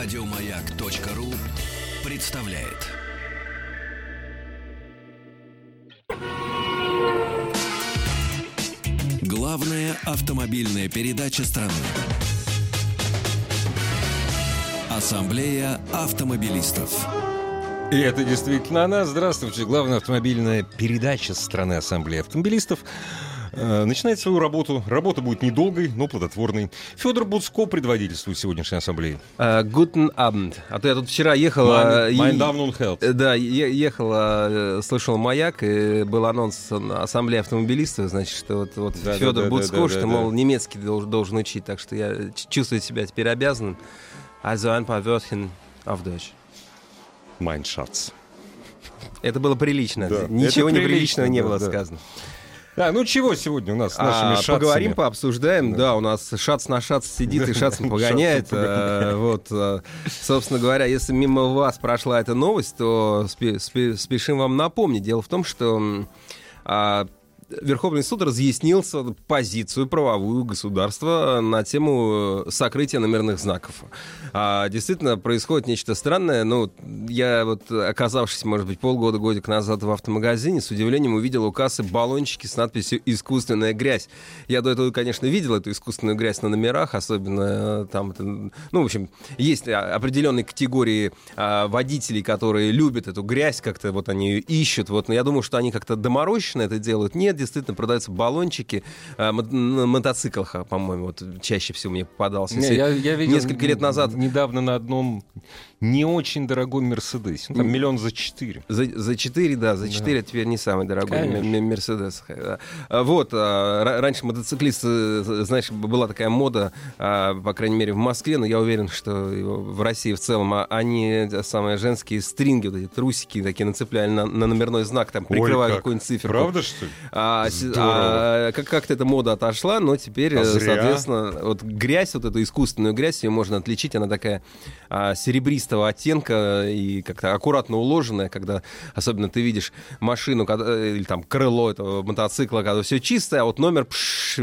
Радиомаяк.ру представляет. Главная автомобильная передача страны. Ассамблея автомобилистов. И это действительно она. Здравствуйте. Главная автомобильная передача страны Ассамблеи автомобилистов начинает свою работу. Работа будет недолгой, но плодотворной. Федор Буцко предводительствует сегодняшней ассамблеи. Гутен Abend. А то я тут вчера ехала... Mein и- Damen und э, Да, е- ехала, э, слышал маяк, и был анонс ассамблеи автомобилистов, значит, что вот, вот Да, да, Федор да, да, Буцко, да, что, да, мол, да. немецкий должен, должен учить, так что я чувствую себя теперь обязанным. Also ein paar Wörtchen auf Deutsch. Mein Schatz. Это было прилично. Да, Ничего это неприличного прилично, не да, было да. сказано. А, ну чего сегодня у нас с нашими А, шатцами? поговорим, пообсуждаем. Да. у нас шац на шац сидит и шац погоняет. Э, Вот, э, собственно говоря, если мимо вас прошла эта новость, то спе- спе- спешим вам напомнить. Дело в том, что а, Верховный суд разъяснил с- позицию правовую государства на тему э, сокрытия номерных знаков. А, действительно, происходит нечто странное. Ну, я вот, оказавшись, может быть, полгода, годик назад в автомагазине, с удивлением увидел у кассы баллончики с надписью «Искусственная грязь». Я до этого, конечно, видел эту искусственную грязь на номерах, особенно э, там, это, ну, в общем, есть определенные категории а, водителей, которые любят эту грязь, как-то вот они ее ищут. Вот, но я думаю, что они как-то доморощенно это делают. Нет, действительно, продаются баллончики мо- на мотоциклах, по-моему, вот чаще всего мне попадался. Не, я, я видел несколько лет назад недавно на одном не очень дорогом Мерседесе. Ну, там миллион за четыре. За, за 4, да, за 4 теперь не самый дорогой Мерседес. Да. А, Вот, а, ра- раньше мотоциклисты, э, знаешь, была такая мода, а, по крайней мере, в Москве, но я уверен, что в России в целом, а, они, э, самые женские стринги, вот эти трусики такие нацепляли на, на номерной знак, там, прикрывая как. какую-нибудь циферку. Правда, что ли? А, а, как- как-то эта мода отошла, но теперь, А э, соответственно, вот грязь, вот эту искусственную грязь, ее можно отличить, она такая а, серебристого оттенка и как-то аккуратно уложенная, когда особенно ты видишь машину когда- э, или там крыло этого мотоцикла, когда все чистое, а вот номер, пш,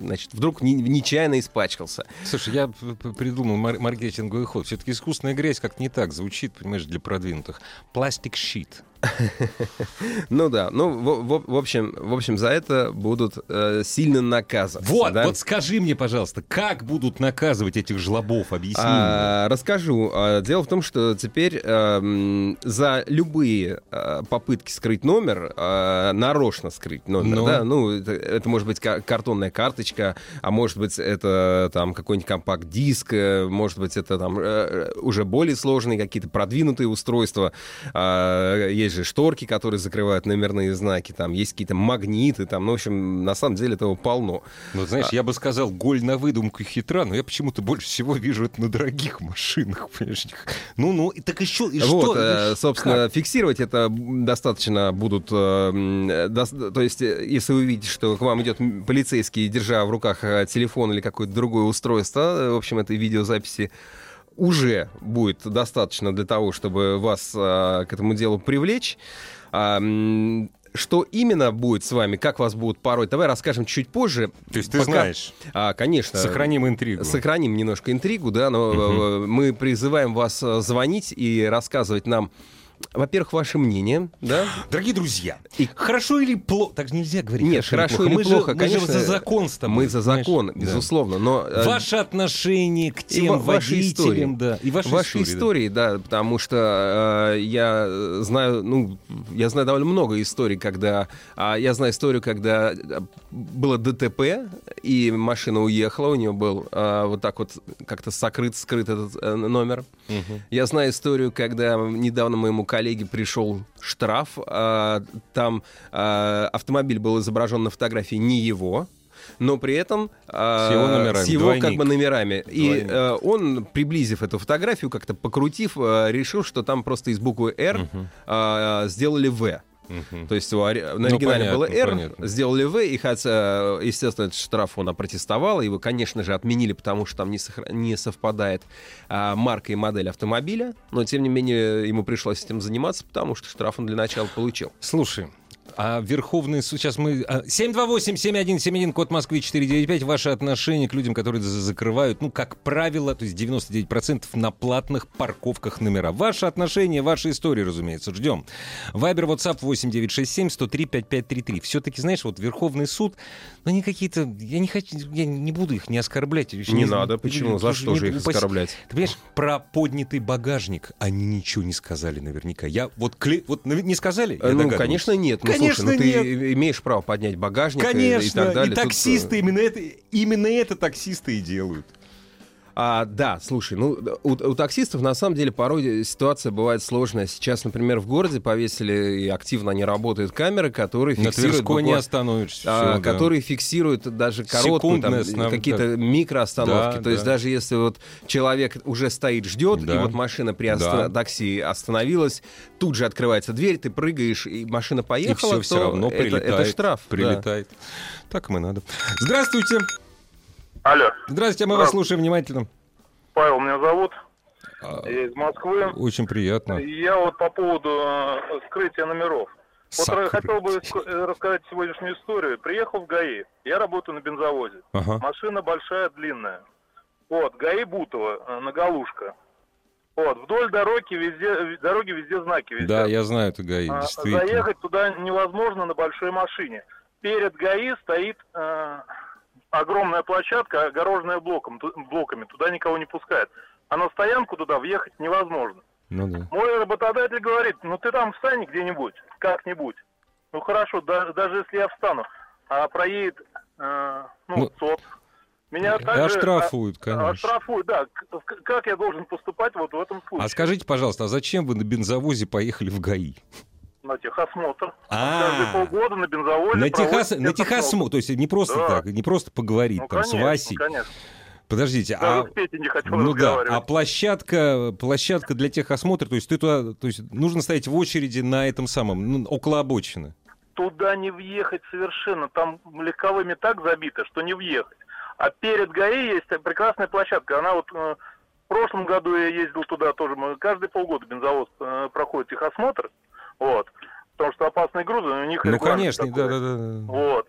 значит, вдруг не- нечаянно испачкался. Слушай, я придумал мар- маркетинговый ход. Все-таки искусственная грязь как не так звучит, понимаешь, для продвинутых. Пластик щит. Ну да, ну в, в- в общем, в общем за это будут э, сильно наказаны. Вот, да? вот скажи мне, пожалуйста, как будут наказывать этих жлобов? Объясни мне. А, расскажу. А, Дело в том, что теперь эм, за любые э, попытки скрыть номер, э, нарочно скрыть номер, Ну. да, ну, это, это может быть ка- картонная карточка, а может быть это там какой-нибудь компакт-диск, э, может быть это там э, уже более сложные какие-то продвинутые устройства. А, Есть же шторки, которые закрывают номерные знаки, там есть какие-то магниты, там, ну, в общем, на самом деле этого полно. Ну, знаешь, я бы сказал, голь на выдумку хитра, но я почему-то больше всего вижу это на дорогих машинах, понимаешь? Ну-ну, и так еще, и вот, что? э, Ну, собственно, фиксировать это достаточно будут... э, дос- то есть, э, если вы видите, что к вам идет полицейский, держа в руках э, телефон или какое-то другое устройство, э, в общем, этой видеозаписи, уже будет достаточно для того, чтобы вас э, к этому делу привлечь. А, что именно будет с вами, как вас будут пороть, давай расскажем чуть позже. То есть ты Пока- знаешь, А, конечно. сохраним интригу. Сохраним немножко интригу, да, но э, мы призываем вас э, звонить и рассказывать нам, во-первых, ваше мнение, да? Дорогие друзья, И- хорошо или плохо? Так же нельзя говорить. Нет, хорошо или мы плохо, же, конечно. Мы же за закон с тобой. Мы за закон, Да. безусловно, но... э, Ваше отношение к и тем ва- ваши истории. водителям, да, и ваши, Ваши истории, да. истории, да. потому что э, я э, знаю, ну, я знаю довольно много историй, когда, а, я знаю историю, когда э, было ДТП и машина уехала, у нее был э, вот так вот как-то сокрыт, скрыт этот э, номер. Мгм. Я знаю историю, когда недавно моему коллеге пришел штраф, а, там а, автомобиль был изображен на фотографии не его. Но при этом а, С его номерами, с его как двойник. бы номерами. И Двойник. э, он, приблизив эту фотографию, как-то покрутив, э, решил, что там просто из буквы R а, сделали В. Мгм. То есть у на Ну, оригинале понятно, было R, понятно. сделали V, и хотя, естественно, этот штраф он опротестовал, его, конечно же, отменили, потому что там не, сохра- не совпадает а, марка и модель автомобиля, но, тем не менее, ему пришлось этим заниматься, потому что штраф он для начала получил. Слушай, А Верховный суд, сейчас мы... а, 728-7171, код Москвы 495, ваши отношения к людям, которые за- закрывают, ну, как правило, то есть 99% на платных парковках номера. Ваши отношения, ваши истории, разумеется, ждем. Вайбер, WhatsApp 8967-103-5533. Все-таки, знаешь, вот Верховный суд, ну, они какие-то... Я не хочу, я не буду их не оскорблять. еще Не надо, почему? За что же не- их упаси- оскорблять? Ты понимаешь, про поднятый багажник они ничего не сказали наверняка. Я вот, кле... вот наве- не сказали? Я Ну, конечно, нет. Ну, Конечно, слушай, ну, нет. ты имеешь право поднять багажник и- Конечно, и так далее. и Тут, таксисты, э, именно это, именно это таксисты и делают. А, да, слушай, ну, у, у таксистов на самом деле порой ситуация бывает сложная. Сейчас, например, в городе повесили и активно они работают камеры, которые На фиксируют Тверской не буквально- остановишься. а, всё, да. которые фиксируют даже там, останов- какие-то микроостановки. Да, То есть да. даже если вот человек уже стоит, ждет, и Да. вот машина при оста- Да. такси остановилась, тут же открывается дверь, ты прыгаешь, и машина И поехала, все, все то равно это, прилетает. это штраф. да. Прилетает. Так мы надо. Здравствуйте. Алло, Здравствуйте, мы вас слушаем внимательно. Павел меня зовут, А, я из Москвы. Очень приятно. Я вот по поводу э, скрытия номеров. Вот Сокрытие. ра- хотел бы э, рассказать сегодняшнюю историю. Приехал в ГАИ, я работаю на бензовозе. Ага. Машина большая, длинная. Вот, ГАИ Бутово, э, на Галушка. Вот, вдоль дороги везде, дороги везде знаки висят. Да, я знаю это ГАИ, А. Заехать туда невозможно на большой машине. Перед ГАИ стоит э, огромная площадка, огороженная блоком, блоками. Туда никого не пускают. А на стоянку туда въехать невозможно. Ну да. Мой работодатель говорит, ну ты там встань где-нибудь, как-нибудь. Ну хорошо, да- даже если я встану, а проедет, э, ну, Ну, СОП. Меня И также оштрафуют, а- конечно. Оштрафуют, да. Как я должен поступать вот в этом случае? А скажите, пожалуйста, а зачем вы на бензовозе поехали в ГАИ? На техосмотр. А. Каждые полгода на бензовозе На, техос... на техосмотр. то есть не просто Да. так, не просто поговорить Ну, там конечно, с Васей. конечно. Подождите, Даже а... не Ну да, а площадка, площадка для техосмотра, то есть ты туда, то есть нужно стоять в очереди на этом самом, ну, около обочины. Туда не въехать совершенно. Там легковыми так забито, что не въехать. А перед ГАИ есть прекрасная площадка. Она вот э, в прошлом году я ездил туда тоже. Мы каждые полгода бензовоз э, проходит техосмотр. Вот. Потому что опасные грузы, у них Ну, конечно, такой. да-да-да. Вот.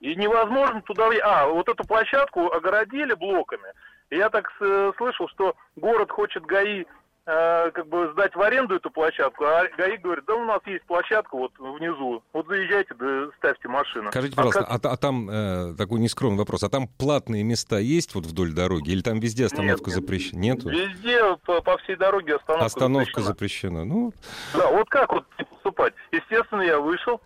И невозможно туда... А, вот эту площадку огородили блоками. Я так с- слышал, что город хочет ГАИ э, как бы сдать в аренду эту площадку, а ГАИ говорит, да у нас есть площадка вот внизу, вот заезжайте, да ставьте машину. Скажите, А пожалуйста, как- а, а там э, такой нескромный вопрос, а там платные места есть вот вдоль дороги, или там везде остановка Нет, запрещена? Нету? Везде по, по всей дороге остановка Остановка запрещена. запрещена. Ну, Да, вот как вот поступать? Естественно, я вышел,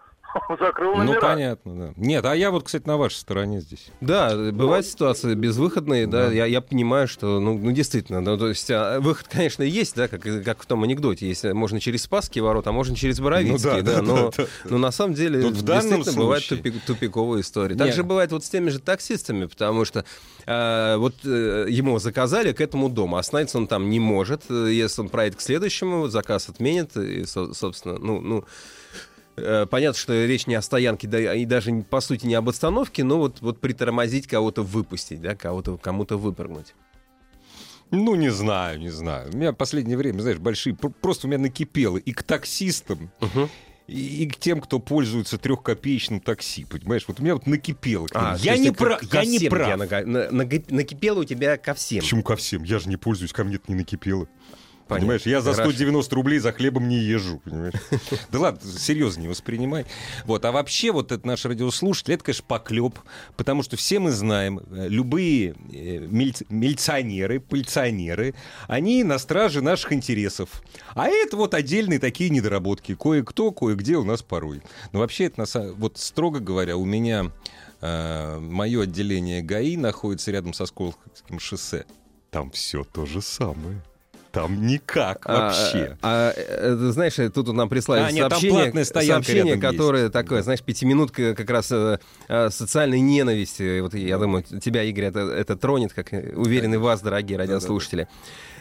закрыл ну номера. понятно, да. Нет, а я вот, кстати, на вашей стороне здесь. Да, бывают ситуации безвыходные, да, Да. Я, я понимаю, что, ну, ну действительно, ну, то есть а, выход, конечно, есть, да, как, как в том анекдоте, есть, можно через Спасские ворота, а можно через Боровицкие, Ну да, да, да, но, да, да. но на самом деле Тут в действительно бывают случае- тупик- тупиковые истории. Также бывает вот с теми же таксистами, потому что э, вот э, ему заказали к этому дому, остановиться он там не может, э, если он проедет к следующему, заказ отменят, и, со- собственно, ну, ну, Понятно, что речь не о стоянке, да, и даже по сути не об остановке, но вот, вот притормозить кого-то выпустить, да, кого-то кому-то выпрыгнуть. Ну, не знаю, не знаю. У меня в последнее время, знаешь, большие... пр- Просто у меня накипело и к таксистам, и, и к тем, кто пользуется трехкопеечным такси, понимаешь? Вот у меня вот накипело. А, я не прав, я не прав. нага- на- нага- накипело у тебя ко всем. Почему ко всем? Я же не пользуюсь, ко мне это не накипело. Понятно. Понимаешь, я за Хорошо. 190 рублей за хлебом не езжу, понимаешь? Да ладно, серьезно не воспринимай. Вот, а вообще вот этот наш радиослушатель, это, конечно, поклеп, потому что все мы знаем, э, любые э, милиционеры, пыльционеры, они на страже наших интересов. А это вот отдельные такие недоработки. Кое-кто, кое-где у нас порой. Но вообще это, на самом- вот строго говоря, у меня мое отделение ГАИ находится рядом со Сколковским шоссе. Там все то же самое. Там никак вообще. А, а, э, знаешь, э, тут нам прислали А, нет, там сообщение, стоянка сообщение которое есть. такое, знаешь, пятиминутка как раз э, э, социальной ненависти. Вот я думаю, тебя, Игорь, это, это тронет, как э, уверены вас, дорогие радиослушатели.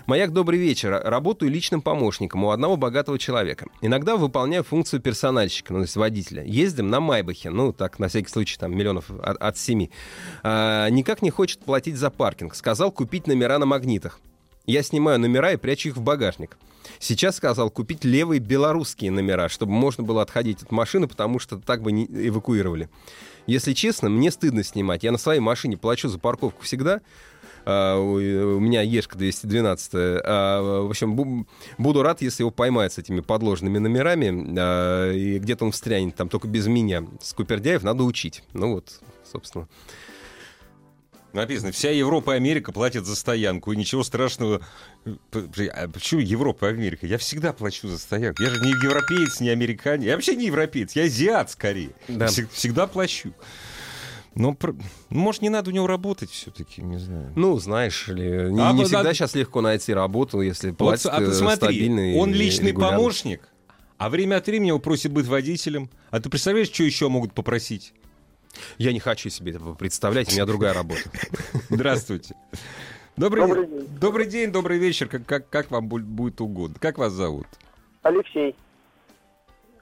Маяк, добрый вечер. Работаю личным помощником у одного богатого человека. Иногда выполняю функцию персональщика, ну, то есть водителя. Ездим на Майбахе, ну, так, на всякий случай, там, миллионов от, от семи. А, никак не хочет платить за паркинг. Сказал купить номера на магнитах. Я снимаю номера и прячу их в багажник. Сейчас сказал купить левые белорусские номера, чтобы можно было отходить от машины, потому что так бы не эвакуировали. Если честно, мне стыдно снимать. Я на своей машине плачу за парковку всегда. А, у меня Ешка 212. А, В общем, бу- буду рад, если его поймают с этими подложными номерами. а, И где-то он встрянет, там только без меня. Скупердяев надо учить. Ну вот, собственно. Написано, вся Европа и Америка платят за стоянку, и ничего страшного. А почему Европа и Америка? Я всегда плачу за стоянку. Я же не европеец, не американец. Я вообще не европеец, я азиат скорее. Да. Всег- всегда плачу. Но, может, не надо у него работать все-таки, не знаю. Ну, знаешь ли, не, А, не всегда да. сейчас легко найти работу, если Вот, платят а э, посмотри, стабильно и он личный регулярно. помощник, а время от времени его просит быть водителем. А ты представляешь, что еще могут попросить? Я не хочу себе этого представлять, у меня другая работа. Здравствуйте. Добрый, Добрый день. Добрый день, добрый вечер. Как, как, как вам бу- будет угодно? Как вас зовут? Алексей.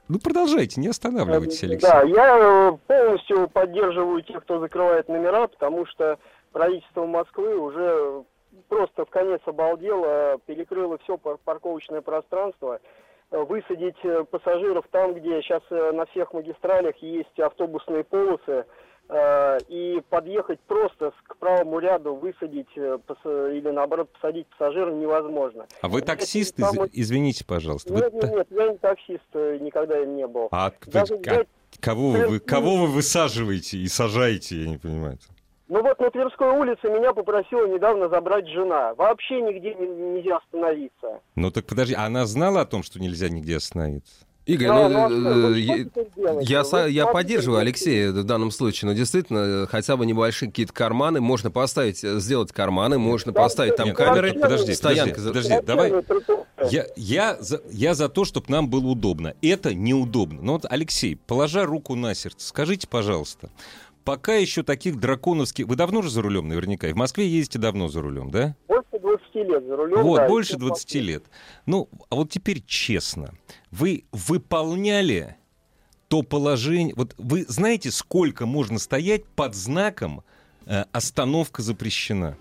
Ну, продолжайте, не останавливайтесь, Э, Алексей. Да, я э, полностью поддерживаю тех, кто закрывает номера, потому что правительство Москвы уже просто в конец обалдело, перекрыло все парковочное пространство. Э, Высадить э, пассажиров там, где сейчас на всех магистралях есть автобусные полосы, э, и подъехать просто к правому ряду, высадить э, или наоборот посадить пассажира невозможно. А вы таксист? самый- Из- Извините, пожалуйста. Вы Нет, нет, нет, я не таксист, э, никогда им не был. А Даже ка- взять- кого, вы, вы- кого вы высаживаете и сажаете, я не понимаю. Ну вот на Тверской улице меня попросила недавно забрать жена. Вообще нигде не- нельзя остановиться. Ну так подожди, а она знала о том, что нельзя нигде остановиться? Игорь, Да, ну, ну, э, ну, я- я, Вы со- я поддерживаю ну, Алексея в данном случае, но действительно, э, хотя бы небольшие какие-то карманы, можно поставить, э, сделать карманы, можно Да, поставить там нет, камеры, подожди, стоянка. подожди, подожди, давай. ну. Я, я, за, я за то, чтобы нам было удобно. Это неудобно. Но вот, Алексей, положа руку на сердце, скажите, пожалуйста, пока еще таких драконовских... Вы давно же за рулем наверняка? И в Москве ездите давно за рулем, да? Больше 20 лет за рулем. Вот, да, больше и всё 20 лет. Ну, а вот теперь честно. Вы выполняли то положение... Вот вы знаете, сколько можно стоять под знаком э, «Остановка запрещена»?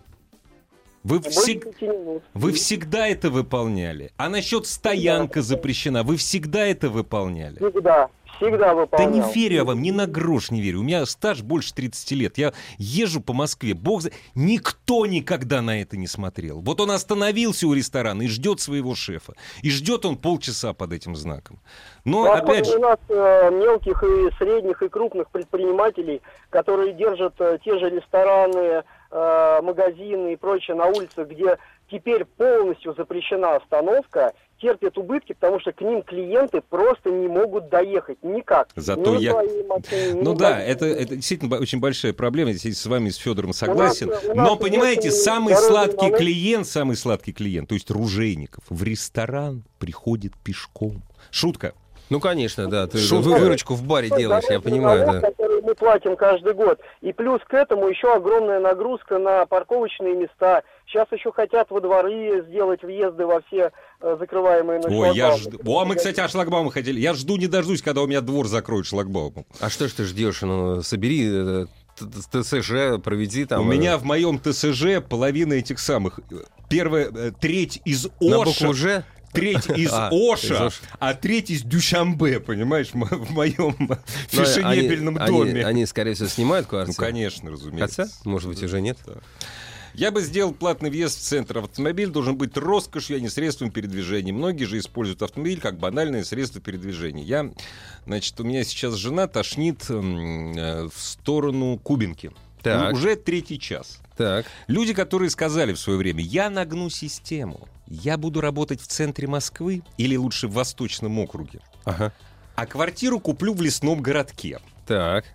Вы, всег- вы всегда это выполняли. А насчет стоянка запрещена, вы всегда это выполняли. Всегда, всегда Да выполнял. не верю я вам, ни на грош не верю. У меня стаж больше 30 лет. Я езжу по Москве. Бог за... Никто никогда на это не смотрел. Вот он остановился у ресторана и ждет своего шефа. И ждет он полчаса под этим знаком. Но, Ну, опять у же, нас э, мелких и средних и крупных предпринимателей, которые держат э, те же рестораны, э, магазины и прочее на улицах, где теперь полностью запрещена остановка, терпят убытки, потому что к ним клиенты просто не могут доехать никак. Зато Ни я- своей машине, Ну да, это, это действительно очень большая проблема. Я здесь с вами, с Федором согласен. у нас Но, понимаете, самый сладкий налог. клиент, самый сладкий клиент, то есть Ружейников, в ресторан приходит пешком. Шутка. Ну, конечно, да. Ты Шутка. вы выручку в баре делаешь, я понимаю, налог, да. который мы платим каждый год. И плюс к этому еще огромная нагрузка на парковочные места. Сейчас еще хотят во дворы сделать въезды во все э, закрываемые на Ой, я жду. О, мы, кстати, о шлагбаумы хотели. Я жду, не дождусь, когда у меня двор закроют шлагбаумом. А что ж ты ждешь? Ну, собери э, ТСЖ, проведи там... у э, меня в моем ТСЖ половина этих самых. э, Первая, э, треть из на Оша. «Ж». Треть из А, из Оша, а треть из Дюшамбе, понимаешь, в моем Ну, фешенебельном они- доме. Они, они, скорее всего, снимают Ну, квартиру. конечно, разумеется. Хотя, может быть, уже нет. Я бы сделал платный въезд в центр. Автомобиль должен быть роскошью, а не средством передвижения. Многие же используют автомобиль как банальное средство передвижения. Я, значит, у меня сейчас жена тошнит э, в сторону Кубинки. Так. Ну, Уже третий час. Так. Люди, которые сказали в свое время, я нагну систему, я буду работать в центре Москвы или лучше в Восточном округе, Ага. а квартиру куплю в лесном городке. Так.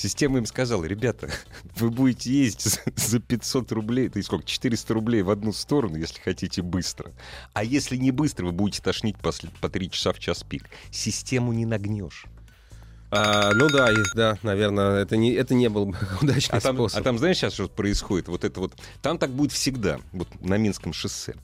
Система им сказала, ребята, вы будете ездить за- за 500 рублей, то есть сколько, 400 рублей в одну сторону, если хотите быстро. А если не быстро, вы будете тошнить после, по 3 часа в час пик. Систему не нагнешь. А, ну да, и- да, наверное, это не, это не был бы удачный А там, способ. а там знаешь сейчас, что происходит? Вот это вот, там так будет всегда, вот на Минском шоссе.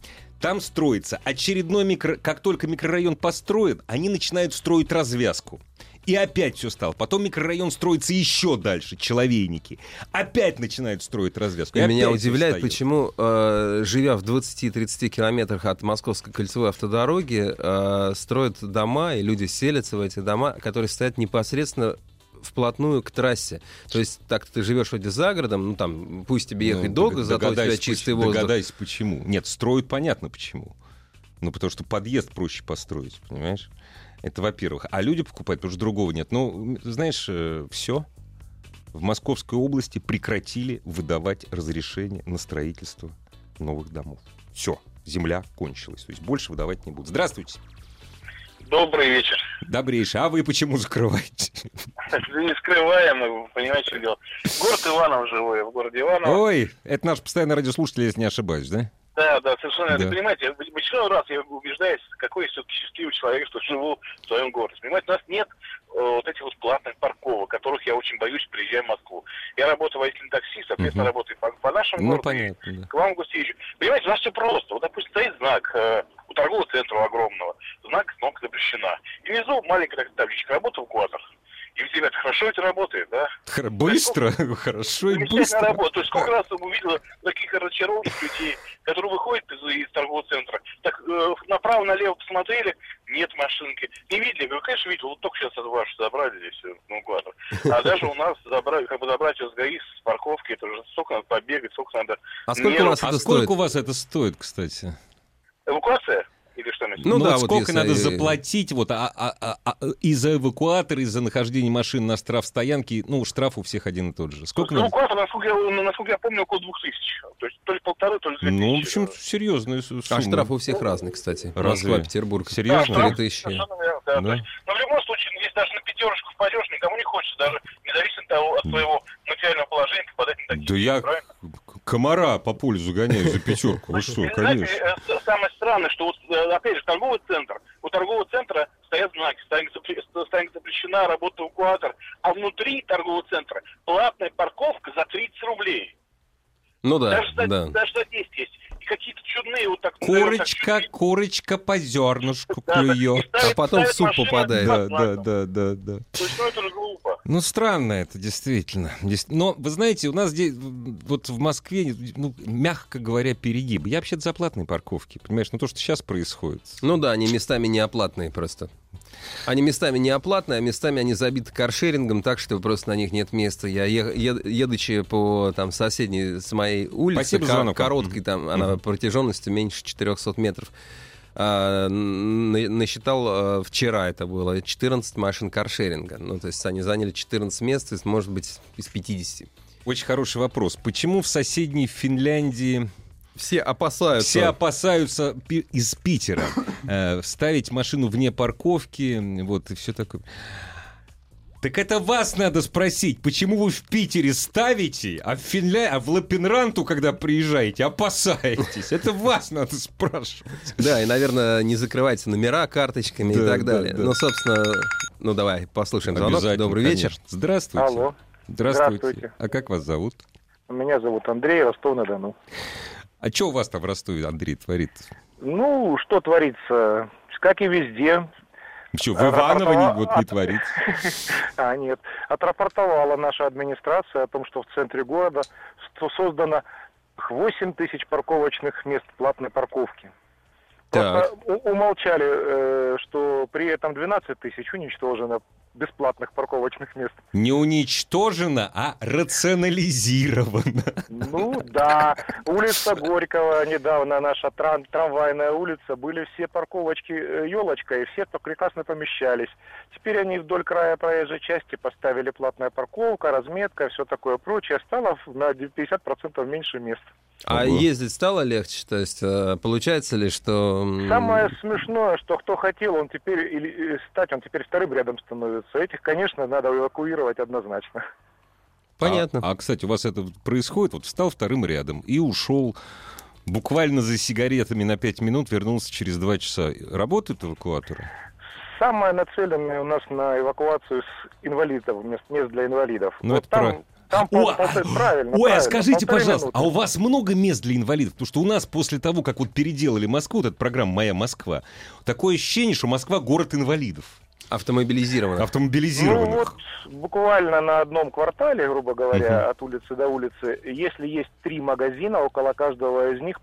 Там строится очередной микро... Как только микрорайон построят, они начинают строить развязку. И опять все стало. Потом микрорайон строится еще дальше, человейники. Опять начинают строить развязку. И меня удивляет, почему, э, живя в 20-30 километрах от Московской кольцевой автодороги, э, строят дома, и люди селятся в эти дома, которые стоят непосредственно вплотную к трассе. То есть так ты живешь вроде за городом, ну там, пусть тебе ехать Ну, долго, зато у тебя чистый воздух. Догадайся, почему. Нет, строят понятно почему. Ну, потому что подъезд проще построить, понимаешь? Это во-первых. А люди покупают, потому что другого нет. Ну, знаешь, все. В Московской области прекратили выдавать разрешение на строительство новых домов. Все. Земля кончилась. То есть больше выдавать не будут. Здравствуйте. Добрый вечер. Добрейший. А вы почему закрываете? Не скрываем, понимаете, что дело. Город Иванов живой, в городе Иваново. Ой, это наш постоянный радиослушатель, если не ошибаюсь, да? Да, да, совершенно. Да. Понимаете, в очередной раз я убеждаюсь, какой я все-таки счастливый человек, что живу в своем городе. Понимаете, у нас нет э, вот этих вот платных парковок, которых я очень боюсь, приезжая в Москву. Я работаю водителем такси, соответственно, Мгм. работаю по, по нашему Ну, городу. понятно, да. К вам в гости езжу. Понимаете, у нас все просто. Вот, допустим, стоит знак э, у торгового центра огромного. Знак кнопка запрещена. И внизу маленькая такая табличка. Работа в квадр. И ведь, ребята, хорошо это работает, да? Хор- Быстро, хорошо и быстро. работа. То есть сколько раз я увидел таких разочарованных людей, которые выходят из, из торгового центра, так э, направо-налево посмотрели, нет машинки. Не видели? Я говорю, конечно, видел. Вот только сейчас от вас забрали здесь, э, ну, квадр. А даже у нас забрали, как бы забрать из ГАИ с парковки, это же столько надо побегать, сколько надо... А сколько у вас А это сколько стоит? у вас это стоит, кстати? Эвакуация? Или что? Ну Ну, да, вот сколько если- надо заплатить вот, а, а- а- а- и за эвакуатор, и за нахождение машин на штраф стоянки? Ну, штраф у всех один и тот же. Сколько надо? Эвакуатор, насколько я, ну, насколько я помню, около двух тысяч. То есть то ли полторы, то ли две Ну, в общем, серьезная сумма. А штраф у всех разный, кстати. Разве? Москва, Петербург. Да, Серьезно? Полторы штраф тысячи. совершенно верно, да. Да. Есть, но в любом случае, ну, если даже на пятерочку впадешь, никому не хочется, даже независимо от того, от своего материального положения, попадать на такие. Да я правильно? Комара по полю загоняю за пятерку. Вы что, знаете, конечно. э, самое странное, что вот, э, опять же, торговый центр, у торгового центра стоят знаки, стоянка запрещена, работа эвакуатор, а внутри торгового центра платная парковка за 30 рублей. Ну да, даже, за, да. даже за 10 есть. Какие-то чудные вот так... наверное, так Курочка, курочка по зернышку Да, да, и клюет. А потом в суп попадает. Да, да, да, да, да. То есть, ну это же глупо. Ну, странно это, действительно. Но, вы знаете, у нас здесь, вот в Москве, ну, мягко говоря, перегиб. Я вообще-то за платные парковки, понимаешь? Ну, то, что сейчас происходит. Ну да, они местами неоплатные просто. Они местами неоплатные, а местами они забиты каршерингом так, что просто на них нет места. Я, е- едучи по там, соседней с моей улице, Спасибо за ко- звонок. короткой, там, она протяженностью меньше 400 метров, а, на- насчитал а, вчера это было 14 машин каршеринга. Ну, то есть они заняли 14 мест, из, может быть, из 50. Очень хороший вопрос. Почему в соседней Финляндии Все опасаются. все опасаются пи- из Питера э, ставить машину вне парковки, вот, и все такое? Так это вас надо спросить, почему вы в Питере ставите, а в Финля... а в Лапинранту, когда приезжаете, опасаетесь? Это вас надо спрашивать. Да, и, наверное, не закрывайте номера карточками и так да, далее. да. Ну, собственно, ну давай, послушаем звонок. Обязательно, Добрый вечер. Здравствуйте. Алло. Здравствуйте. Здравствуйте. А как вас зовут? Меня зовут Андрей, Ростов-на-Дону. А что у вас там в Ростове, Андрей, творит? Ну, что творится? Как и везде. Что, в Иваново не, вот, не творится? А, нет. Отрапортовала наша администрация о том, что в центре города создано 8 тысяч парковочных мест платной парковки. Просто у- умолчали, э, что при этом 12 тысяч уничтожено бесплатных парковочных мест. Не уничтожено, а рационализировано. Ну да, улица Горького, недавно наша трам- трамвайная улица, были все парковочки елочкой, и все то прекрасно помещались. Теперь они вдоль края проезжей части поставили платная парковка, разметка, все такое прочее. Стало на 50% меньше мест. А Ого. ездить стало легче? То есть э, получается ли, что... Самое смешное, что кто хотел, он теперь или э, стать, он теперь вторым рядом становится. Этих, конечно, надо эвакуировать однозначно. Понятно. А, а, кстати, у вас это происходит, вот встал вторым рядом и ушел буквально за сигаретами на 5 минут, вернулся через 2 часа. Работают эвакуаторы? Самое нацеленное у нас на эвакуацию с инвалидов, мест, мест для инвалидов. Ну, Вот это там, прав- там О, правильно, Ой, а правильно, скажите, полторы пожалуйста, минуты. а у вас много мест для инвалидов? Потому что у нас после того, как вот переделали Москву, вот эта программа «Моя Москва», такое ощущение, что Москва — город инвалидов. Автомобилизированных. Автомобилизированных. Ну вот буквально на одном квартале, грубо говоря, от улицы до улицы, если есть три магазина, около каждого из них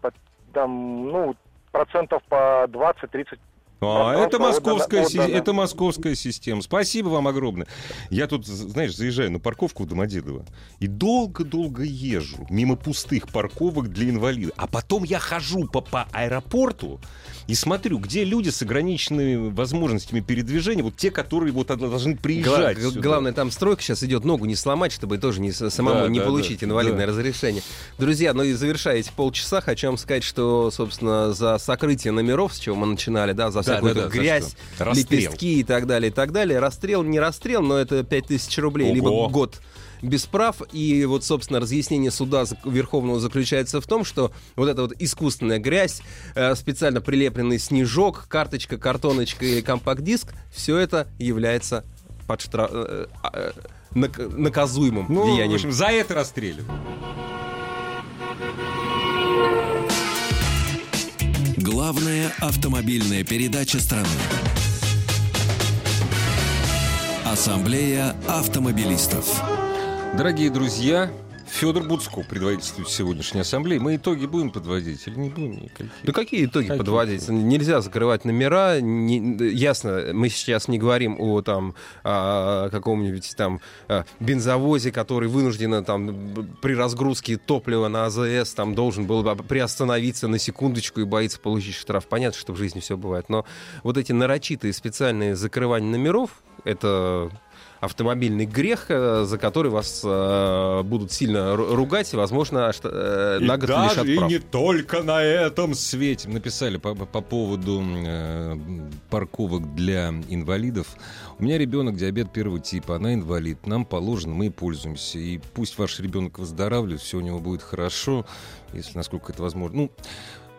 там, ну, процентов по 20-30 А, Пространство это московская, отдано- отдано. это московская система. Спасибо вам огромное. Я тут, знаешь, заезжаю на парковку в Домодедово и долго-долго езжу мимо пустых парковок для инвалидов. А потом я хожу по, по аэропорту и смотрю, где люди с ограниченными возможностями передвижения, вот те, которые вот должны Гла- приезжать. г- сюда. главное, там стройка сейчас идет, ногу не сломать, чтобы тоже не, самому Да, не да, получить да, инвалидное да. разрешение. Друзья, ну и завершая эти полчаса, хочу вам сказать, что, собственно, за сокрытие номеров, с чего мы начинали, да, за Да, всякую да, да, грязь, лепестки и так далее, и так далее. Расстрел, не расстрел, но это 5000 рублей, Ого. либо год без прав. И вот, собственно, разъяснение суда Верховного заключается в том, что вот эта вот искусственная грязь, э, специально прилепленный снежок, карточка, картоночка или компакт-диск, все это является под штра- э, э, нак- наказуемым Ну, в деянием. общем, за это расстреливают. Главная автомобильная передача страны. Ассамблея автомобилистов. Дорогие друзья, Федор Буцко предводительствует сегодняшней ассамблеи. Мы итоги будем подводить или не будем никакие? Да какие итоги Какие? подводить? Нельзя закрывать номера. не- ясно, мы сейчас не говорим о там а, каком-нибудь там а, бензовозе, который вынужденно там при разгрузке топлива на АЗС там должен был бы приостановиться на секундочку и боится получить штраф. Понятно, что в жизни все бывает, но вот эти нарочитые специальные закрывания номеров это автомобильный грех, э, за который вас э, будут сильно ру- ругать, и, возможно, э, И на год даже лишат и прав. не только на этом свете. Написали по, по поводу э, парковок для инвалидов. У меня ребенок диабет первого типа, она инвалид. Нам положено, мы и пользуемся. И пусть ваш ребенок выздоравливает, все у него будет хорошо, если насколько это возможно. Ну,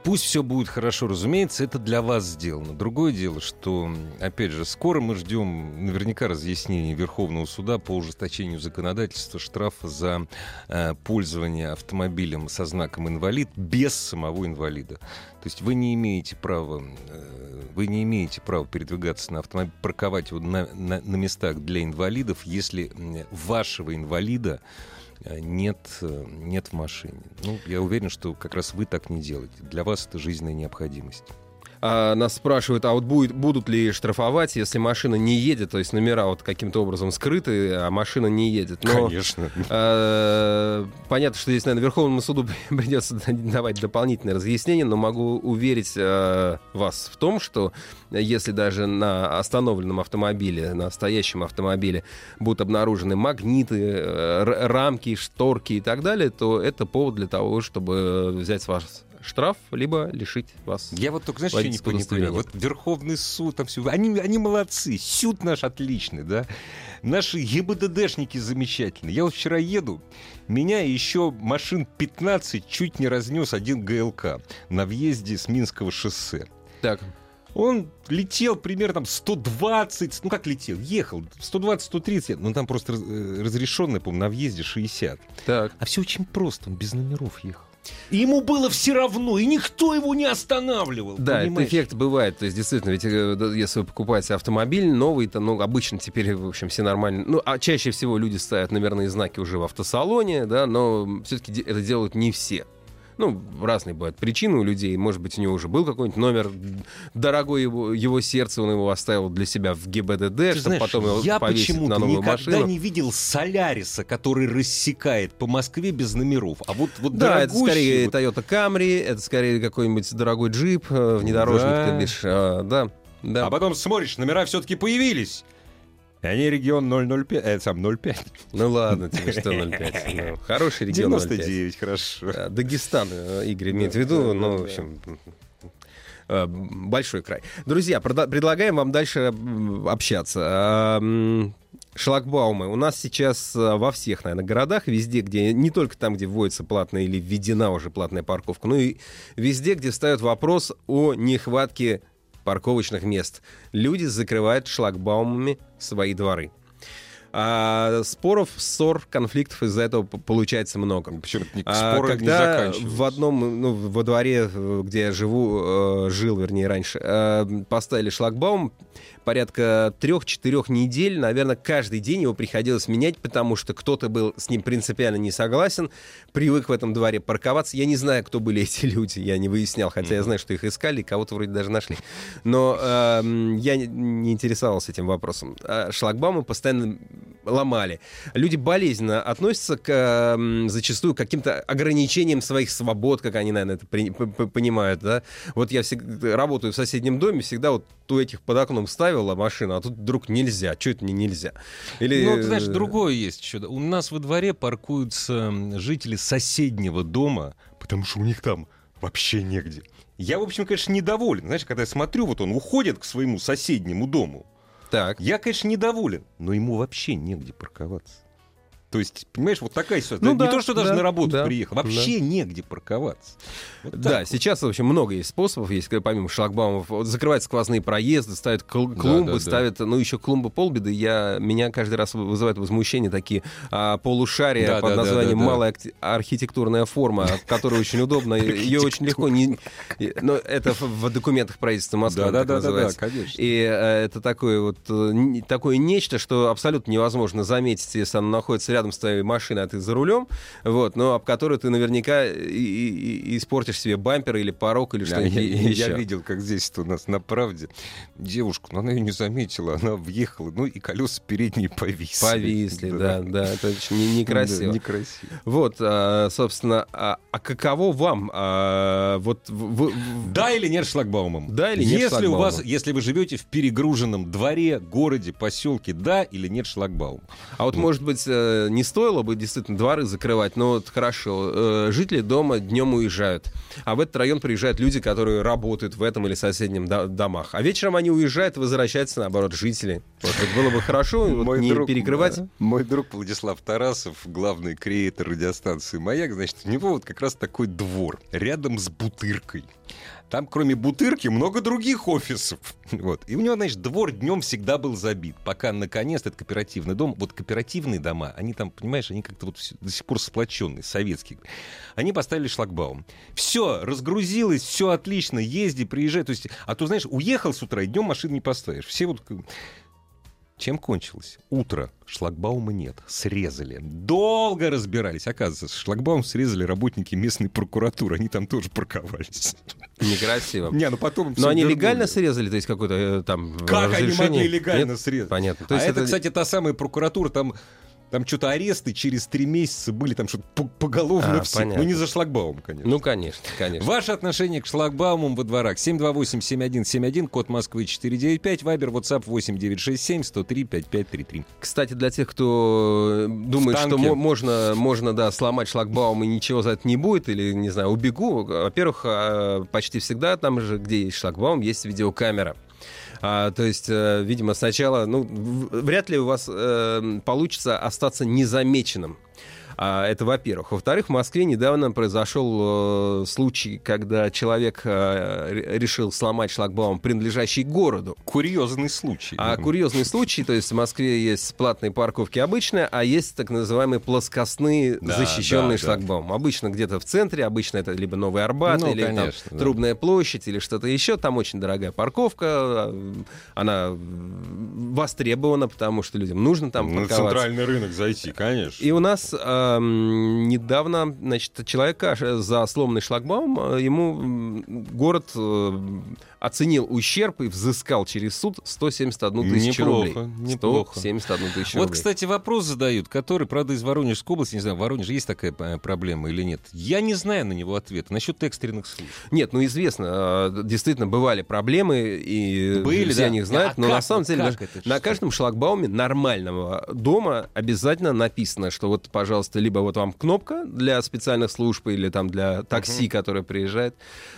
Пусть все будет хорошо, разумеется, это для вас сделано. Другое дело, что, опять же, скоро мы ждем наверняка разъяснений Верховного суда по ужесточению законодательства штрафа за э, пользование автомобилем со знаком инвалид без самого инвалида. То есть вы не имеете права, э, вы не имеете права передвигаться на автомобиле, парковать его на, на- на местах для инвалидов, если вашего инвалида нет, э, нет в машине. Ну, я уверен, что как раз вы так не делаете. Для вас это жизненная необходимость. А, нас спрашивают, а вот будет, будут ли штрафовать, если машина не едет, то есть номера вот каким-то образом скрыты, а машина не едет. Но, Конечно. э, понятно, что здесь, наверное, Верховному суду придется давать дополнительные разъяснения, но могу уверить э, вас в том, что если даже на остановленном автомобиле, на стоящем автомобиле будут обнаружены магниты, э, рамки, шторки и так далее, то это повод для того, чтобы взять с вас штраф, либо лишить вас Я вот только, знаешь, что не, понимаю? Вот. Верховный суд, там все, они, они молодцы, суд наш отличный, да? Наши ЕБДДшники замечательные. Я вот вчера еду, меня еще машин 15 чуть не разнес один ГЛК на въезде с Минского шоссе. Так, Он летел примерно там 120, ну как летел, ехал 120-130, ну там просто э, разрешенный, по-моему, на въезде 60. так. А все очень просто, он без номеров ехал. И ему было все равно, и никто его не останавливал. Да, понимаешь? этот эффект бывает. То есть, действительно, ведь э, если вы покупаете автомобиль новый, то, ну, обычно теперь, в общем, все нормально. Ну, а чаще всего люди ставят номерные знаки уже в автосалоне, да, но все-таки это делают не все. Ну, разные бывают причины у людей. Может быть, у него уже был какой-нибудь номер дорогой его, его сердце, он его оставил для себя в ГИБДД, Ты чтобы знаешь, потом его я повесить на новую никогда машину. не видел Соляриса, который рассекает по Москве без номеров. А вот, вот Да, это скорее вот- Toyota Camry, это скорее какой-нибудь дорогой джип, э, внедорожник, Да. то бишь, а, да. Да. А потом смотришь, номера все-таки появились. Они регион 005, э, сам 05. Ну ладно, тебе что 0,5. Ну, хороший регион 0,5. 99, хорошо. А, Дагестан, э, Игорь имеет в виду, ну, в общем, э, большой край. Друзья, предлагаем вам дальше м, общаться. Шлагбаумы. У нас сейчас э, во всех, наверное, городах, везде, где не только там, где вводится платная или введена уже платная парковка, но и везде, где ставят вопрос о нехватке парковочных мест. Люди закрывают шлагбаумами свои дворы. А споров, ссор, конфликтов из-за этого получается много. Причем А, споры не когда заканчиваются. в одном, ну, во дворе, э, где я живу, э, жил, вернее, раньше, э, поставили шлагбаум, порядка трех-четырех недель, наверное, каждый день его приходилось менять, потому что кто-то был с ним принципиально не согласен, привык в этом дворе парковаться. Я не знаю, кто были эти люди, я не выяснял, хотя я знаю, что их искали, кого-то вроде даже нашли. Но эм, я не- интересовался этим вопросом. А шлагбаумы постоянно ломали. Люди болезненно относятся к эм, зачастую к каким-то ограничениям своих свобод, как они, наверное, это при- п- п- понимают. Да? Вот я всегда работаю в соседнем доме, всегда вот у этих под окном ставила машину, а тут вдруг нельзя. Что это мне нельзя? Или, Ну, ты знаешь, э, другое есть еще. У нас во дворе паркуются жители соседнего дома, потому что у них там вообще негде. Я, в общем, конечно, недоволен. Знаешь, когда я смотрю, вот он уходит к своему соседнему дому, Так. я, конечно, недоволен, но ему вообще негде парковаться. То есть, понимаешь, вот такая ситуация. Ну не да, то, что даже да, на работу да, приехал, вообще негде парковаться. Вот так Да, вот. сейчас, в общем, много есть способов, есть помимо шлагбаумов. Вот закрывают сквозные проезды, ставят кл- Да, клумбы, да, да. ставят, ну, еще клумбы полбеды. Я, меня каждый раз вызывает возмущение такие а, полушария Да, под да, да, названием да, да. «малая архитектурная форма», которая очень удобна. Ее очень легко... Не... Но это в- документах правительства Москвы Да, да, да, да, да, конечно. И э, это такое вот э, такое нечто, что абсолютно невозможно заметить, если оно находится рядом с твоей машиной, а ты за рулем, вот, но об которой ты наверняка и, и- и испортишь себе бампер или порог или Я, что-нибудь я- я видел, как здесь у нас на правде девушку, но она ее не заметила, она въехала, ну и колеса передние повисли. Повисли, да, да, это очень не- некрасиво. Да, некрасиво. Вот, а, собственно, а, а каково вам? а, вот в- в- Да или нет шлагбаумом? Да или нет если у шлагбаумом? вас, если вы живете в перегруженном дворе, городе, поселке, да или нет шлагбаум? А вот, может быть, э, не стоило бы действительно дворы закрывать, но вот хорошо, э, жители дома днем уезжают, а в этот район приезжают люди, которые работают в этом или соседнем до- домах, а вечером они уезжают и возвращаются, наоборот, жители. Вот, вот было бы хорошо вот не перекрывать. да, мой друг Владислав Тарасов, главный креатор радиостанции «Маяк», значит, у него вот как раз такой двор рядом с Бутыркой. Там, кроме Бутырки, много других офисов. Вот. И у него, значит, двор днем всегда был забит. Пока, наконец, этот кооперативный дом... Вот кооперативные дома, они там, понимаешь, они как-то вот до сих пор сплоченные, советские. Они поставили шлагбаум. Все, разгрузилось, все отлично, езди, приезжай. То есть, а то, знаешь, уехал с утра, и днем машин не поставишь. Все вот... Чем кончилось? Утро. Шлагбаума нет. Срезали. Долго разбирались. Оказывается, шлагбаум срезали работники местной прокуратуры. Они там тоже парковались. Некрасиво. Не, ну потом... Но они вернули. легально срезали, то есть какой-то э, там Как они разрешение? могли легально Нет? срезать? Понятно. То а это- кстати, та самая прокуратура, там... Там что-то аресты через три месяца были, там что-то по- поголовно А, все. Ну, понятно. не за шлагбаум, конечно. Ну, конечно, конечно. Ваше отношение к шлагбаумам во дворах. 728-7171, код Москвы 495, Вайбер, WhatsApp 8967-103-5533. Кстати, для тех, кто э, думает, что можно, можно да, сломать шлагбаум и ничего за это не будет, или, не знаю, убегу, во-первых, а, почти всегда там же, где есть шлагбаум, есть видеокамера. А, то есть, э, видимо, сначала, ну, вряд ли у вас э, получится остаться незамеченным. А, это во-первых. Во-вторых, в Москве недавно произошел э, случай, когда человек э, ре- решил сломать шлагбаум, принадлежащий городу. Курьезный случай. А Да. курьезный случай, то есть в Москве есть платные парковки обычные, а есть так называемые плоскостные Да, защищенные да, да. шлагбаум. Обычно где-то в центре, обычно это либо Новый Арбат, Ну, или там конечно, да. Трубная площадь, или что-то еще. Там очень дорогая парковка, э, она востребована, потому что людям нужно там На парковаться. центральный рынок зайти, конечно. И у нас эм, недавно, значит, человека э, за сломанный шлагбаум, э, ему город э, оценил ущерб и взыскал через суд 171 тысячу рублей. неплохо. 171 тысячу Вот, рублей. кстати, вопрос задают, который, правда, из Воронежской области, не знаю, в Воронеже есть такая э, проблема или нет. Я не знаю на него ответа. Насчет экстренных служб. Нет, ну известно, э, действительно бывали проблемы, и Были, все да. о них знают, А но как? на самом деле даже на Что? каждом шлагбауме нормального дома обязательно написано, что вот, пожалуйста, либо вот вам кнопка для специальных служб или там для такси, которое приезжает,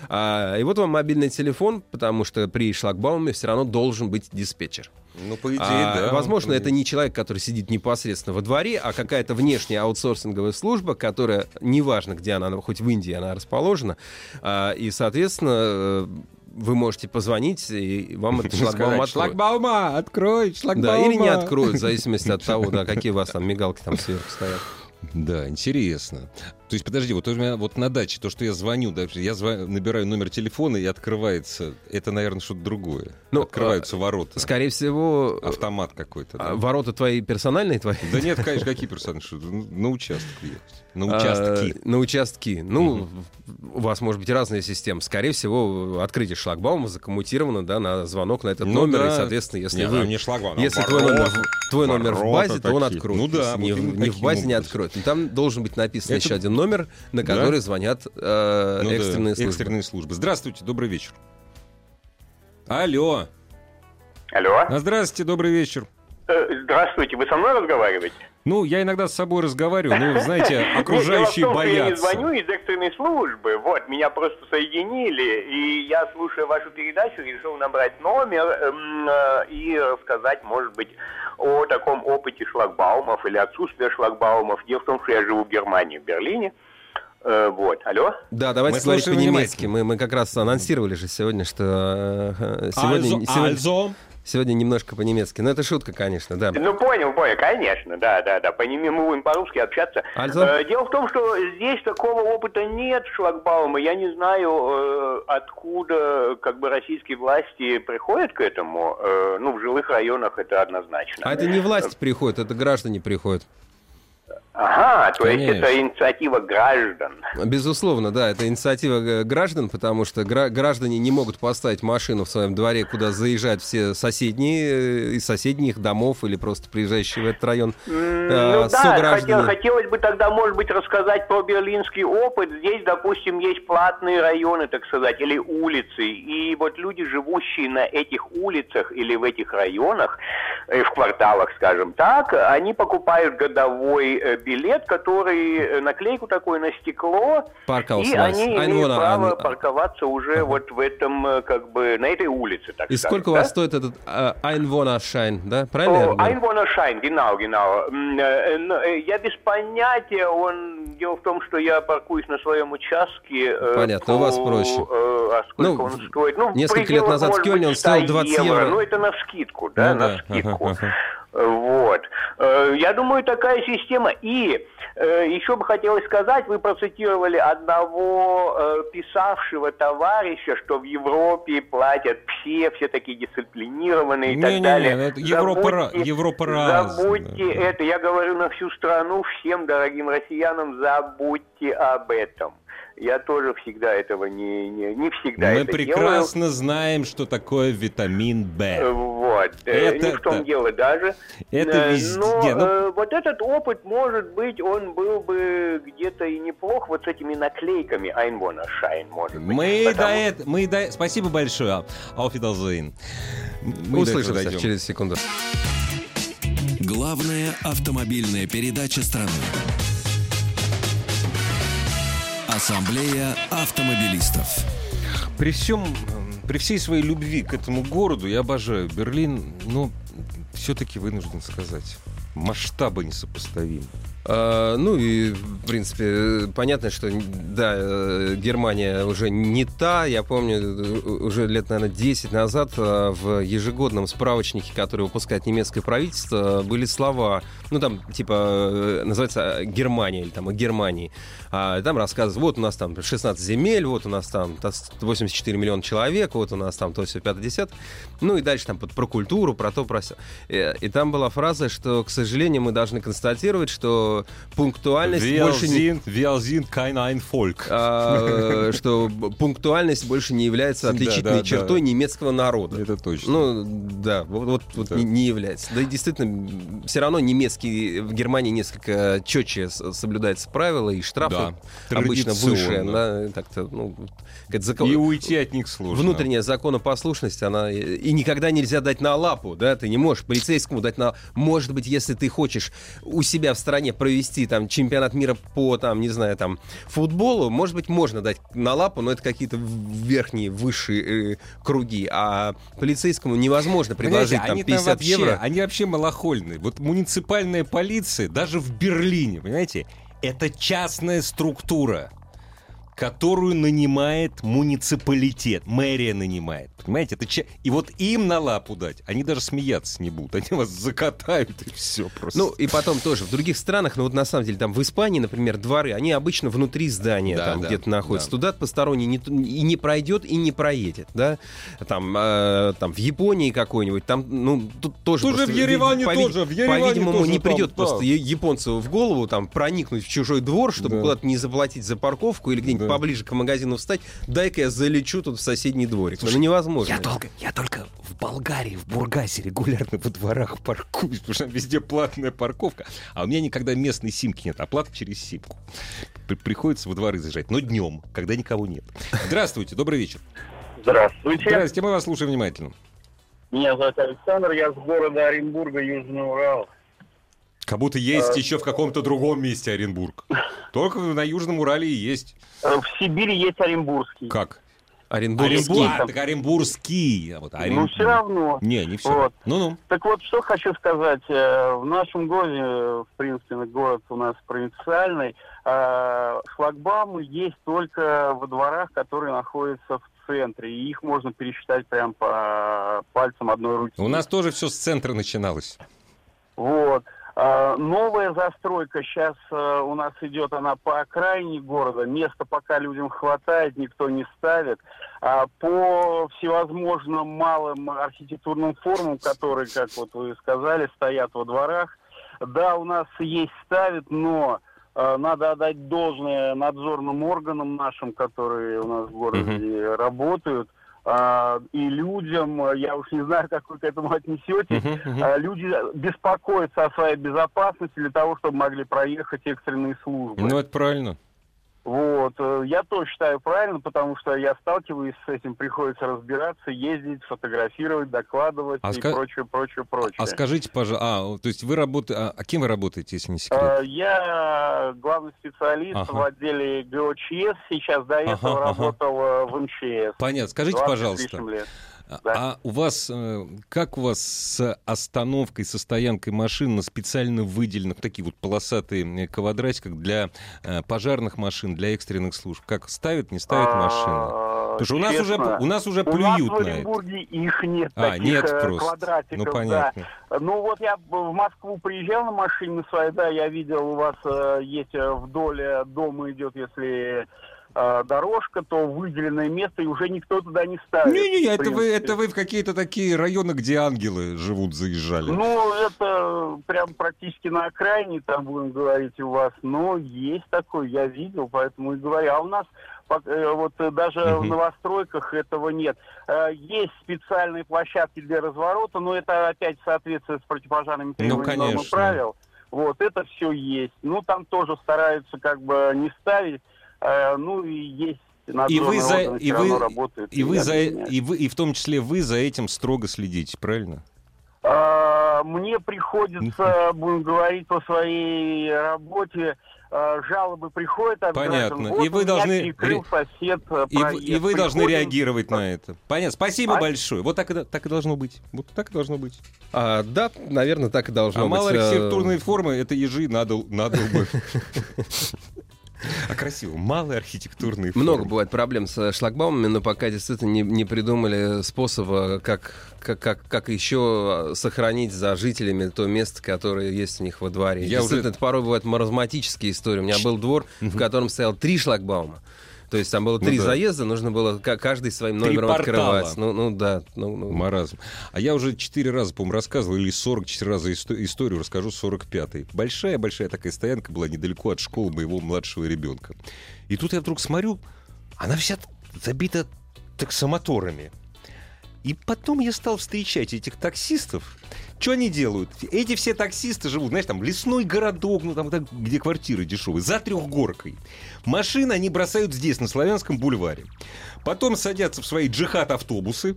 а, и вот вам мобильный телефон, потому что при шлагбауме все равно должен быть диспетчер. Ну, по идее, А, да. возможно, это не человек, который сидит непосредственно во дворе, а какая-то внешняя аутсорсинговая служба, которая, неважно, где она, хоть в Индии она расположена, а, и, соответственно, э, вы можете позвонить, и вам этот шлагбаум откроют. Шлагбаума, открой, шлагбаума. Да, или не откроют, в зависимости от того, да, какие у вас там мигалки там сверху стоят. Да, интересно. То есть, подожди, вот у меня вот на даче, то, что я звоню, я зва- набираю номер телефона и открывается, это, наверное, что-то другое. Ну, Открываются ворота. Скорее всего, Автомат какой-то. да? а, ворота твои персональные твои? Да нет, конечно, какие персонажи? Что, ну, На участок ехать. На А, участки. на участки. Ну, у вас может быть разная система. Скорее всего, открытие шлагбаума закоммутировано да, на звонок на этот Ну номер. да. И, соответственно, если Не, вы... а не шлагбаум, а Если твой номер, в- твой номер в ворота базе, то он откроет. Ну да, не, вот не в базе не откроет. Там должен быть написан еще один номер, на Да? который звонят э, Ну да, экстренные службы. экстренные службы. Здравствуйте, добрый вечер. Алло. Алло. А здравствуйте, добрый вечер. Э, Здравствуйте, вы со мной разговариваете? Ну, я иногда с собой разговариваю, ну, знаете, окружающие Нет, в том, что Я не боятся. звоню из экстренной службы, вот, меня просто соединили, и я, слушая вашу передачу, решил набрать номер эм, э, и рассказать, может быть, о таком опыте шлагбаумов или отсутствии шлагбаумов. Дело в том, что я живу в Германии, в Берлине. Э, Вот, алло? Да, давайте Мы говорить слушаем по-немецки. Мы, мы как раз анонсировали же сегодня, что э, сегодня, Also- сегодня, also? Сегодня немножко по-немецки. Но это шутка, конечно, да. Ну, понял, понял, конечно, да, да, да. По ним мы будем по-русски общаться. Also? Э, Дело в том, что здесь такого опыта нет шлагбаума. Я не знаю, э, откуда как бы российские власти приходят к этому. Э, Ну, в жилых районах это однозначно. А это не власти приходят, это граждане приходят. Ага, то есть Конечно. это инициатива граждан. Безусловно, да, это инициатива э, граждан, потому что гра- граждане не могут поставить машину в своем дворе, куда заезжают все соседние э, из соседних домов или просто приезжающие в этот район э, Ну да, сограждане. хотел- хотелось бы тогда, может быть, рассказать про берлинский опыт. Здесь, допустим, есть платные районы, так сказать, или улицы. И вот люди, живущие на этих улицах или в этих районах, э, в кварталах, скажем так, они покупают годовой э, билет, который э, наклейку такой на стекло, и Parkausweis. они имеют Einwohner- право An- парковаться уже вот в этом, э, как бы, на этой улице, так И скажем, сколько у да? вас стоит этот э, Einwohnerschein, да? Правильно? говорю? Einwohnerschein, genau, genau. Я без понятия, он... Дело в том, что я паркуюсь на своем участке. Понятно, у вас по, проще. А сколько Ну, он стоит? Ну, несколько лет назад в Кёльне он стоил 100 20 евро. Ну, это на скидку, да, Ну на да, скидку. ага, ага. Вот. Э, Я думаю, такая система. И э, еще бы хотелось сказать, вы процитировали одного э, писавшего товарища, что в Европе платят все, все такие дисциплинированные и так Не-не-не, далее. это Европа ра- Забудьте- Европа разная, Забудьте да. это. Я говорю на всю страну, всем дорогим россиянам, забудьте об этом. Я тоже всегда этого не, не, не всегда Мы это прекрасно знаем, что такое витамин делаю. В. Вот. Э, Это- не в том это- дело даже. Это Э, везде, Но ну- э, вот этот опыт, может быть, он был бы где-то и неплох вот с этими наклейками Einwohnerschein, может быть. Мы Потому- до этого... Мы до... Спасибо большое. Wiedersehen. Мы Услышимся через секунду. Главная автомобильная передача страны. Ассамблея автомобилистов. При всем, при всей своей любви к этому городу, я обожаю Берлин, но все-таки вынужден сказать, масштабы несопоставимы. А, ну и, в принципе, понятно, что, да, э, Германия уже не та. Я помню, э, уже лет, наверное, 10 назад э, в ежегодном справочнике, который выпускает немецкое правительство, были слова, ну там, типа, называется Германия или там о Германии. А там рассказывают, вот у нас там 16 земель, вот у нас там та- 84 миллиона человек, вот у нас там то все 50 Ну и дальше там про культуру, про то, про все. И, и там была фраза, что, к сожалению, мы должны констатировать, что пунктуальность больше не... sind, wir sind kein ein Volk. а, что пунктуальность больше не является Да, отличительной да, да. чертой немецкого народа. Это точно. Ну, да, вот, вот, вот Да. Не, не является. Да и действительно, все равно немецкий в Германии несколько четче соблюдается правила, и штрафы Да, обычно выше. Да, так-то, ну, какая-то закон- И уйти от них сложно. Внутренняя законопослушность, она... И никогда нельзя дать на лапу, да, ты не можешь полицейскому дать на... Может быть, если ты хочешь у себя в стране провести там чемпионат мира по, там, не знаю, там, футболу, может быть, можно дать на лапу, но это какие-то верхние, высшие э, круги, а полицейскому невозможно предложить Понимаете, там они 50 вообще, евро. Они вообще малохольные. Вот муниципальная полиция, даже в Берлине, понимаете, это частная структура. Которую нанимает муниципалитет, мэрия нанимает. Понимаете, это че... И вот им на лапу дать, они даже смеяться не будут, они вас закатают и все просто. Ну, и потом тоже, в других странах, ну вот на самом деле, там в Испании, например, дворы, они обычно внутри здания Да, там да, где-то находятся. да. Туда посторонний не, и не пройдет, и не проедет, да? Там, э, там в Японии какой-нибудь, там, ну, тут тоже... Тоже просто, в Ереване по- тоже, в Ереване По-видимому, тоже не там, придет да. просто я- японцу в голову там проникнуть в чужой двор, чтобы Да. куда-то не заплатить за парковку или где-нибудь Да. поближе к магазину встать. Дай-ка я залечу тут в соседний дворик. ну, невозможно. Я только, я только в Болгарии, в Бургасе регулярно во дворах паркуюсь, потому что там везде платная парковка. А у меня никогда местной симки нет, оплата через симку. При- приходится во дворы заезжать, но днем, когда никого нет. Здравствуйте, добрый вечер. Здравствуйте. Здравствуйте, мы вас слушаем внимательно. Меня зовут Александр, я с города Оренбурга, Южный Урал. Как будто есть еще в каком-то другом месте Оренбург. Только на Южном Урале и есть. Э, В Сибири есть Оренбургский. Как? Оренбургский. А, так Оренбургский. А вот Ну, Орен- все равно. Не, не все. Вот. Ну-ну. Так вот, что хочу сказать. Э, В нашем городе, в принципе, город у нас провинциальный, э, шлагбаумы есть только во дворах, которые находятся в центре. И их можно пересчитать прям по пальцам одной руки. У нас тоже все с центра начиналось. Вот. А, Новая застройка сейчас у нас идет, она по окраине города. Места пока людям хватает, никто не ставит. А по всевозможным малым архитектурным формам, которые, как вот вы сказали, стоят во дворах, да, у нас есть ставят, но э, надо отдать должное надзорным органам нашим, которые у нас в городе работают, а, и людям, э, я уж не знаю, как вы к этому отнесетесь, а, люди беспокоятся о своей безопасности для того, чтобы могли проехать экстренные службы. Ну, это правильно. Вот. э, Я тоже считаю правильно, потому что я сталкиваюсь с этим, приходится разбираться, ездить, фотографировать, докладывать А и ска- прочее, прочее, прочее. А скажите, пожалуйста, а, то есть вы работаете, а, а кем вы работаете, если не секрет? Э, Я главный специалист Ага. в отделе ГОЧС, сейчас до этого Ага, ага. работал э, в МЧС. Понятно. Скажите, 20 с пожалуйста, лет. А- да. а у вас, э, как у вас с остановкой, со стоянкой машин на специально выделенных, такие вот полосатые э, квадратиках для э, пожарных машин, для экстренных служб? Как ставят, не ставят машины? А, Потому что у нас уже, у нас уже у нас плюют на это. Их нет, А, таких нет просто. квадратиков, Ну, да. понятно. Ну вот я в Москву приезжал на машине своей, да, я видел, у вас есть вдоль дома идет, если э, дорожка, то выделенное место, и уже никто туда не ставит. Не-не-не, в это вы, это вы в какие-то такие районы, где ангелы живут, заезжали. Ну, это прям практически на окраине, там будем говорить у вас, но есть такой, я видел, поэтому и говорю. А у нас э, вот даже в Мгм. новостройках этого нет. Э, Есть специальные площадки для разворота, но это опять в соответствии с противопожарными требованиями нормы Ну, конечно. правил. Вот, это все есть. Ну, там тоже стараются как бы не ставить, ну, и есть И вы за, и вы, работают. и вы я за, объясняю. и вы, и в том числе вы за этим строго следите, правильно? А, Мне приходится, будем говорить, по своей работе, а, жалобы приходят от Понятно. граждан. Вот И вы должны сосед э, И, проезд. и вы должны реагировать на это. Понятно. Спасибо А? большое. Вот так и, так и должно быть. Вот так и должно быть. А, да, наверное, так и должно а быть. малые Э, архитектурные формы это ежи надо, надо бы. А красиво. Малые архитектурные формы. Много бывает проблем с шлагбаумами, но пока действительно не, не придумали способа, как, как, как, как еще сохранить за жителями то место, которое есть у них во дворе. Я действительно, уже- это порой бывают маразматические истории. У меня был двор, в котором стоял три шлагбаума. То есть там было Ну три да. заезда, нужно было ка- каждый своим номером открывать. Ну, ну да. Ну, ну. Маразм. А я уже четыре раза, по-моему, рассказывал, или 44 раза исто- историю расскажу 45-й. Большая-большая такая стоянка была недалеко от школы моего младшего ребенка. И тут я вдруг смотрю, она вся забита таксомоторами. И потом я стал встречать этих таксистов. Что они делают? Эти все таксисты живут, знаешь, там лесной городок, ну там, там, где квартиры дешевые, за трехгоркой. Машины они бросают здесь, на Славянском бульваре. Потом садятся в свои джихад-автобусы,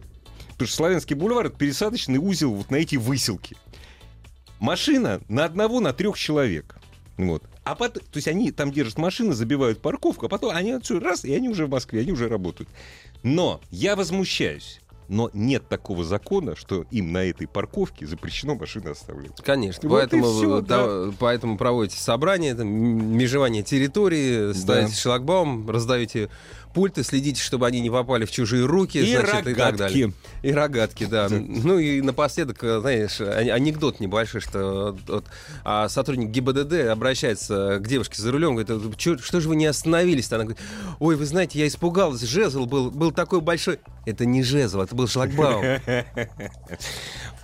потому что Славянский бульвар — это пересадочный узел вот на эти выселки. Машина на одного, на трех человек. Вот. А потом, то есть они там держат машины, забивают парковку, а потом они отсюда раз, и они уже в Москве, они уже работают. Но я возмущаюсь. Но нет такого закона, что им на этой парковке запрещено машины оставлять. Конечно, Вот поэтому, всё, да, поэтому проводите собрания, там, межевание территории, ставите шлагбаум, раздаете пульты, следите, чтобы они не попали в чужие руки, И значит, и так далее. рогатки. И рогатки, да. Ну и напоследок, знаешь, ан- анекдот небольшой, что вот, а сотрудник ГИБДД обращается к девушке за рулем, говорит, «Чё- что же вы не остановились? Она говорит, ой, вы знаете, я испугалась, жезл был, был такой большой. Это не жезл, это был шлагбаум.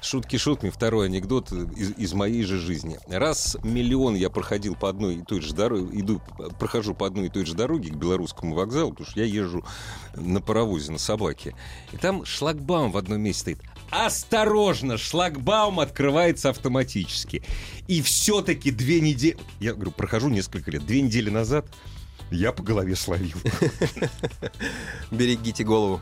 Шутки шутками. Второй анекдот из, из моей же жизни. Раз миллион я проходил по одной и той же дороге, иду, прохожу по одной и той же дороге к белорусскому вокзалу, потому что я езжу на паровозе, на собаке. И там шлагбаум в одном месте стоит. Осторожно, шлагбаум открывается автоматически. И все-таки две недели... Я говорю, прохожу несколько лет. Две недели назад я по голове словил. Берегите голову.